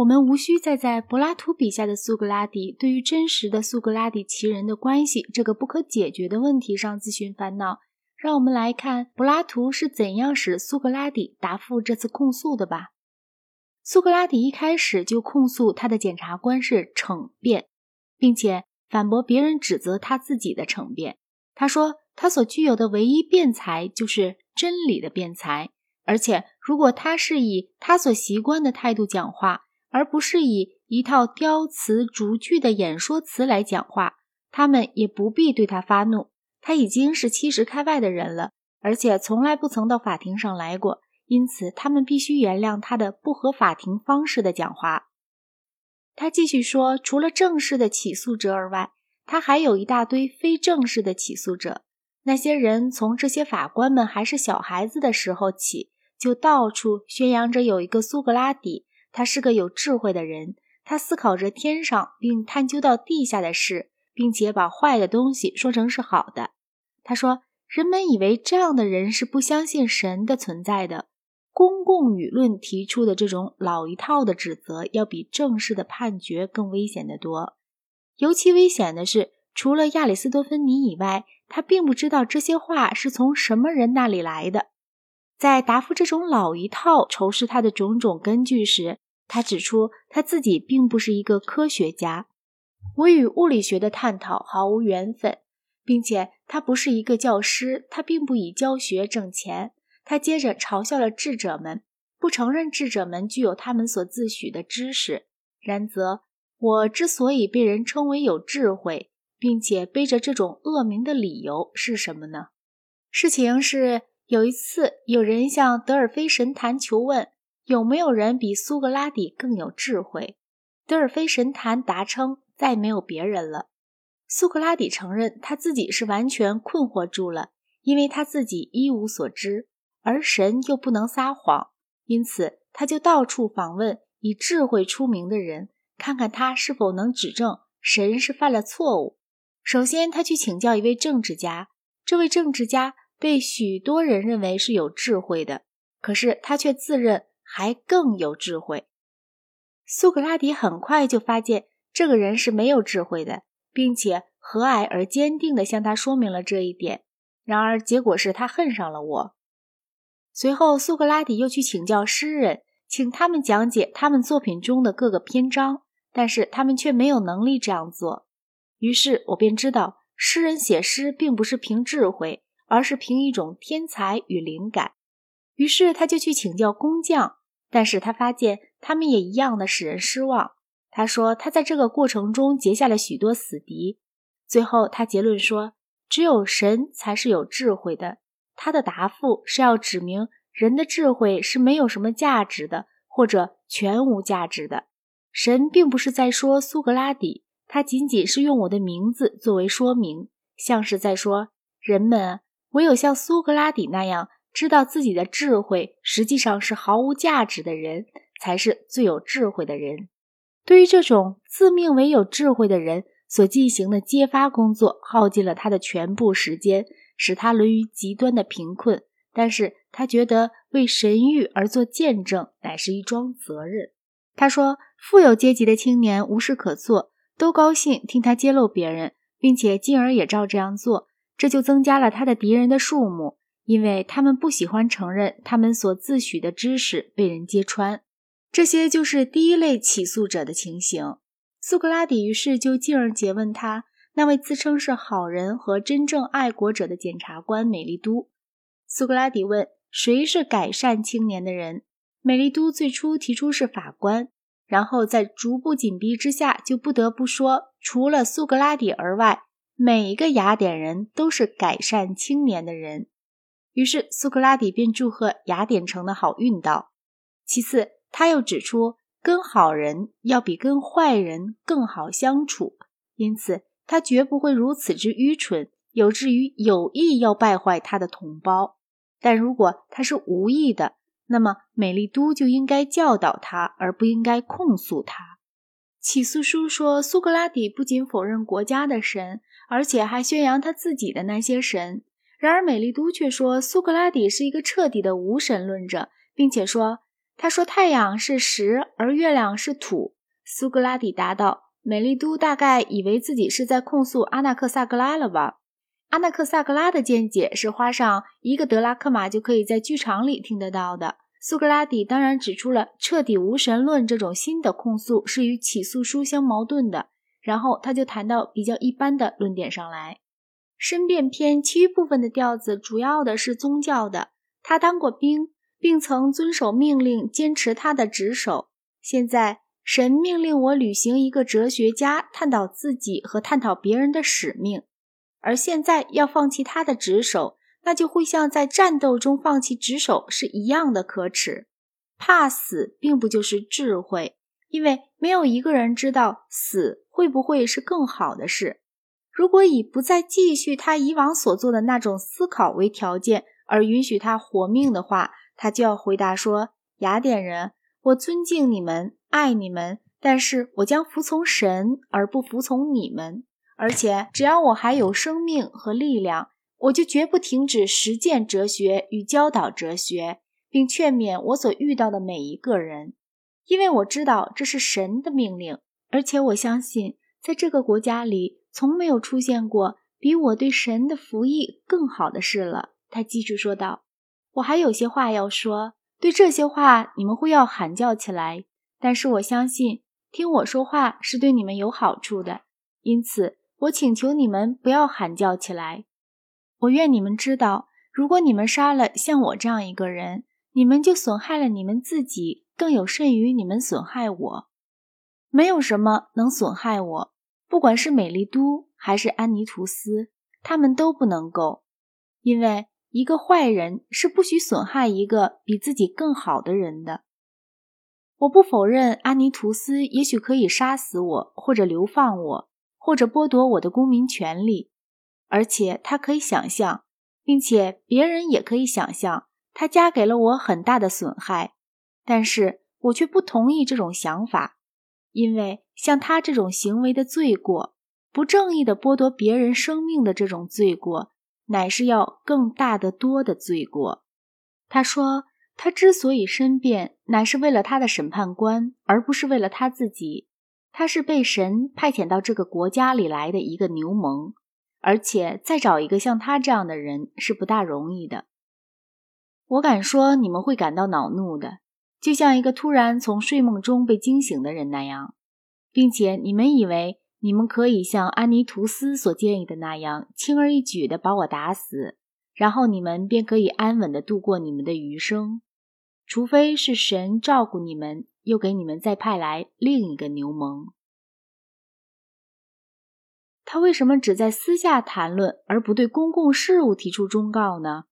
我们无需再在柏拉图笔下的苏格拉底对于真实的苏格拉底其人的关系这个不可解决的问题上自寻烦恼。让我们来看柏拉图是怎样使苏格拉底答复这次控诉的吧。苏格拉底一开始就控诉他的检察官是逞辩，并且反驳别人指责他自己的逞辩。他说他所具有的唯一辩才就是真理的辩才，而且如果他是以他所习惯的态度讲话，而不是以一套雕词逐句的演说词来讲话，他们也不必对他发怒。他已经是七十开外的人了，而且从来不曾到法庭上来过，因此他们必须原谅他的不合法庭方式的讲话。他继续说，除了正式的起诉者而外，他还有一大堆非正式的起诉者。那些人从这些法官们还是小孩子的时候起，就到处宣扬着有一个苏格拉底，他是个有智慧的人，他思考着天上并探究到地下的事。并且把坏的东西说成是好的。他说：“人们以为这样的人是不相信神的存在的。公共舆论提出的这种老一套的指责，要比正式的判决更危险得多。尤其危险的是，除了亚里斯多芬尼以外，他并不知道这些话是从什么人那里来的。在答复这种老一套仇视他的种种根据时，他指出他自己并不是一个科学家。”我与物理学的探讨毫无缘分，并且他不是一个教师，他并不以教学挣钱。他接着嘲笑了智者们，不承认智者们具有他们所自诩的知识。然则，我之所以被人称为有智慧，并且背着这种恶名的理由是什么呢？事情是，有一次有人向德尔菲神坛求问，有没有人比苏格拉底更有智慧？德尔菲神坛答称。再没有别人了。苏格拉底承认他自己是完全困惑住了，因为他自己一无所知，而神又不能撒谎，因此他就到处访问以智慧出名的人，看看他是否能指证神是犯了错误。首先，他去请教一位政治家，这位政治家被许多人认为是有智慧的，可是他却自认还更有智慧。苏格拉底很快就发现。这个人是没有智慧的，并且和蔼而坚定地向他说明了这一点。然而，结果是他恨上了我。随后，苏格拉底又去请教诗人，请他们讲解他们作品中的各个篇章，但是他们却没有能力这样做。于是我便知道，诗人写诗并不是凭智慧，而是凭一种天才与灵感。于是他就去请教工匠，但是他发现他们也一样的使人失望。他说，他在这个过程中结下了许多死敌。最后，他结论说，只有神才是有智慧的。他的答复是要指明人的智慧是没有什么价值的，或者全无价值的。神并不是在说苏格拉底，他仅仅是用我的名字作为说明，像是在说人们唯有像苏格拉底那样知道自己的智慧实际上是毫无价值的人，才是最有智慧的人。对于这种自命为有智慧的人所进行的揭发工作，耗尽了他的全部时间，使他沦于极端的贫困。但是他觉得为神谕而做见证乃是一桩责任。他说，富有阶级的青年无事可做，都高兴听他揭露别人，并且进而也照这样做，这就增加了他的敌人的数目，因为他们不喜欢承认他们所自诩的知识被人揭穿。这些就是第一类起诉者的情形。苏格拉底于是就进而诘问他那位自称是好人和真正爱国者的检察官美丽都。苏格拉底问：“谁是改善青年的人？”美丽都最初提出是法官，然后在逐步紧逼之下，就不得不说，除了苏格拉底而外，每一个雅典人都是改善青年的人。于是苏格拉底便祝贺雅典城的好运道。其次。他又指出，跟好人要比跟坏人更好相处，因此他绝不会如此之愚蠢，有至于有意要败坏他的同胞。但如果他是无意的，那么美丽都就应该教导他，而不应该控诉他。起诉书说，苏格拉底不仅否认国家的神，而且还宣扬他自己的那些神。然而美丽都却说，苏格拉底是一个彻底的无神论者，并且说。他说太阳是石，而月亮是土。苏格拉底答道：“美丽都大概以为自己是在控诉阿纳克萨格拉了吧？阿纳克萨格拉的见解是花上一个德拉克马就可以在剧场里听得到的。”苏格拉底当然指出了彻底无神论这种新的控诉是与起诉书相矛盾的。然后他就谈到比较一般的论点上来。申辩篇其余部分的调子主要的是宗教的。他当过兵，并曾遵守命令，坚持他的职守。现在。神命令我履行一个哲学家探讨自己和探讨别人的使命，而现在要放弃他的职守，那就会像在战斗中放弃职守是一样的可耻。怕死并不就是智慧，因为没有一个人知道死会不会是更好的事。如果以不再继续他以往所做的那种思考为条件而允许他活命的话，他就要回答说：“雅典人，我尊敬你们。”爱你们，但是我将服从神而不服从你们。而且，只要我还有生命和力量，我就绝不停止实践哲学与教导哲学，并劝勉我所遇到的每一个人，因为我知道这是神的命令。而且，我相信在这个国家里从没有出现过比我对神的服役更好的事了。他继续说道：“我还有些话要说，对这些话你们会要喊叫起来。”但是我相信，听我说话是对你们有好处的，因此我请求你们不要喊叫起来。我愿你们知道，如果你们杀了像我这样一个人，你们就损害了你们自己，更有甚于你们损害我。没有什么能损害我，不管是美丽都还是安妮图斯，他们都不能够，因为一个坏人是不许损害一个比自己更好的人的。我不否认安妮图斯也许可以杀死我，或者流放我，或者剥夺我的公民权利，而且他可以想象，并且别人也可以想象，他加给了我很大的损害。但是我却不同意这种想法，因为像他这种行为的罪过，不正义的剥夺别人生命的这种罪过，乃是要更大的多的罪过。他说。他之所以申辩，乃是为了他的审判官，而不是为了他自己。他是被神派遣到这个国家里来的一个牛虻，而且再找一个像他这样的人是不大容易的。我敢说，你们会感到恼怒的，就像一个突然从睡梦中被惊醒的人那样，并且你们以为你们可以像安妮图斯所建议的那样，轻而易举地把我打死，然后你们便可以安稳地度过你们的余生。除非是神照顾你们，又给你们再派来另一个牛虻。他为什么只在私下谈论，而不对公共事务提出忠告呢？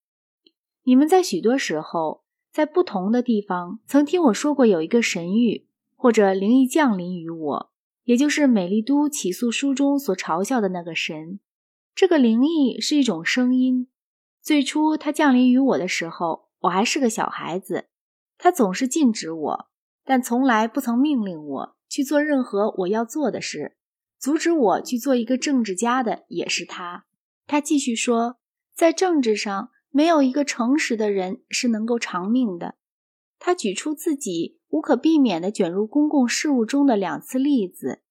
你们在许多时候，在不同的地方，曾听我说过有一个神谕或者灵异降临于我，也就是美丽都起诉书中所嘲笑的那个神。这个灵异是一种声音。最初它降临于我的时候，我还是个小孩子。他总是禁止我，但从来不曾命令我去做任何我要做的事。阻止我去做一个政治家的也是他。他继续说，在政治上，没有一个诚实的人是能够长命的。他举出自己无可避免地卷入公共事务中的两次例子：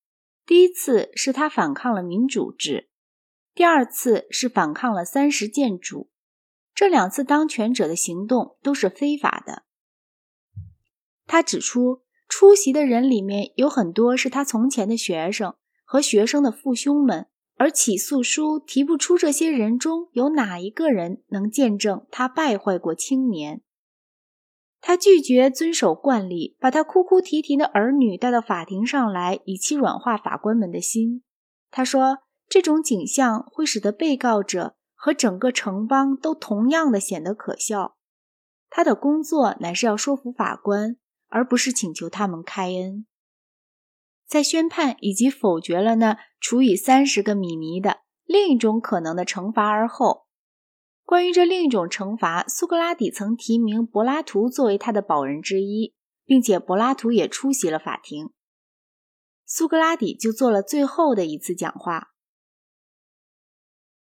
第一次是他反抗了民主制，第二次是反抗了三十建主。这两次当权者的行动都是非法的。他指出，出席的人里面有很多是他从前的学生和学生的父兄们，而起诉书提不出这些人中有哪一个人能见证他败坏过青年。他拒绝遵守惯例，把他哭哭啼啼的儿女带到法庭上来，以期软化法官们的心。他说，这种景象会使得被告者和整个城邦都同样的显得可笑。他的工作乃是要说服法官。而不是请求他们开恩，在宣判以及否决了那处以三十个米尼的另一种可能的惩罚而后，关于这另一种惩罚，苏格拉底曾提名柏拉图作为他的保人之一，并且柏拉图也出席了法庭。苏格拉底就做了最后的一次讲话。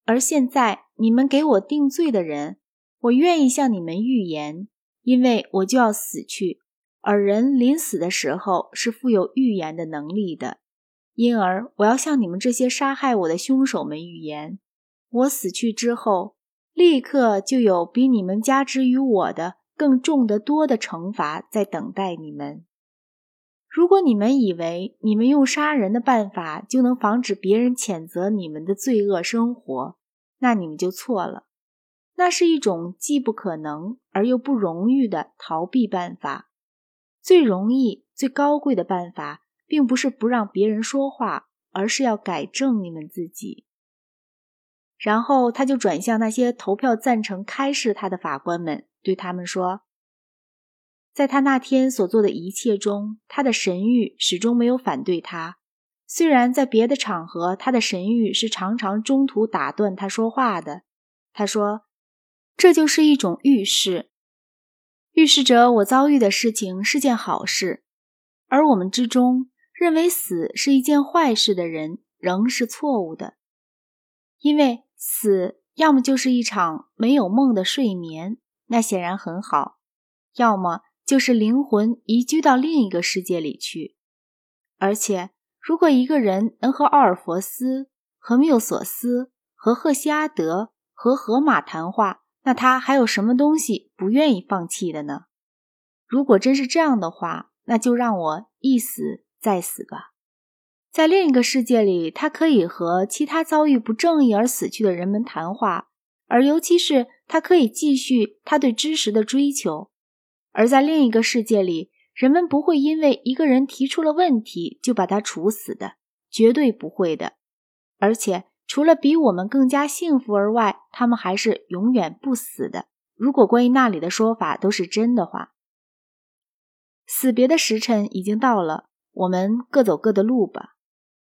而现在，你们给我定罪的人，我愿意向你们预言，因为我就要死去。而人临死的时候是富有预言的能力的。因而，我要向你们这些杀害我的凶手们预言：我死去之后，立刻就有比你们加之于我的更重得多的惩罚在等待你们。如果你们以为你们用杀人的办法就能防止别人谴责你们的罪恶生活，那你们就错了。那是一种既不可能而又不荣誉的逃避办法。最容易、最高贵的办法。并不是不让别人说话，而是要改正你们自己。然后他就转向那些投票赞成开示他的法官们，对他们说：“在他那天所做的一切中，他的神谕始终没有反对他。虽然在别的场合，他的神谕是常常中途打断他说话的。他说，这就是一种预示，预示着我遭遇的事情是件好事，而我们之中。”认为死是一件坏事的人仍是错误的，因为死要么就是一场没有梦的睡眠，那显然很好；要么就是灵魂移居到另一个世界里去。而且，如果一个人能和奥尔弗斯、和缪索斯、和赫西阿德、和荷马谈话，那他还有什么东西不愿意放弃的呢？如果真是这样的话，那就让我一死。再死吧，在另一个世界里，他可以和其他遭遇不正义而死去的人们谈话，而尤其是他可以继续他对知识的追求。而在另一个世界里，人们不会因为一个人提出了问题就把他处死的，绝对不会的。而且，除了比我们更加幸福而外，他们还是永远不死的。如果关于那里的说法都是真的话，死别的时辰已经到了。我们各走各的路吧，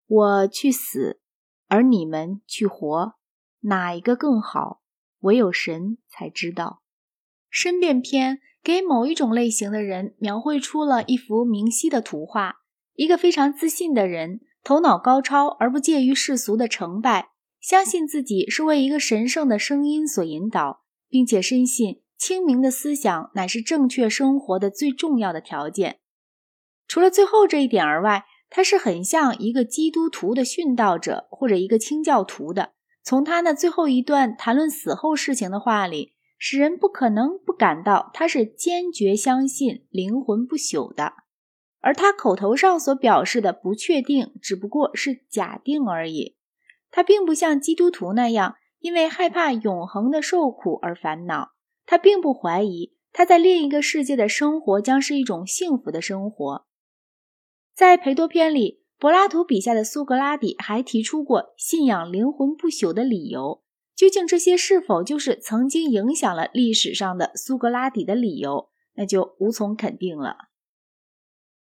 我去死，而你们去活，哪一个更好？唯有神才知道。申辩篇给某一种类型的人描绘出了一幅明晰的图画：一个非常自信的人，头脑高超而不介于世俗的成败，相信自己是为一个神圣的声音所引导，并且深信清明的思想乃是正确生活的最重要的条件。除了最后这一点而外，他是很像一个基督徒的殉道者，或者一个清教徒的。从他那最后一段谈论死后事情的话里，使人不可能不感到他是坚决相信灵魂不朽的。而他口头上所表示的不确定，只不过是假定而已。他并不像基督徒那样，因为害怕永恒的受苦而烦恼。他并不怀疑他在另一个世界的生活将是一种幸福的生活。在裴多篇里，柏拉图笔下的苏格拉底还提出过信仰灵魂不朽的理由。究竟这些是否就是曾经影响了历史上的苏格拉底的理由，那就无从肯定了。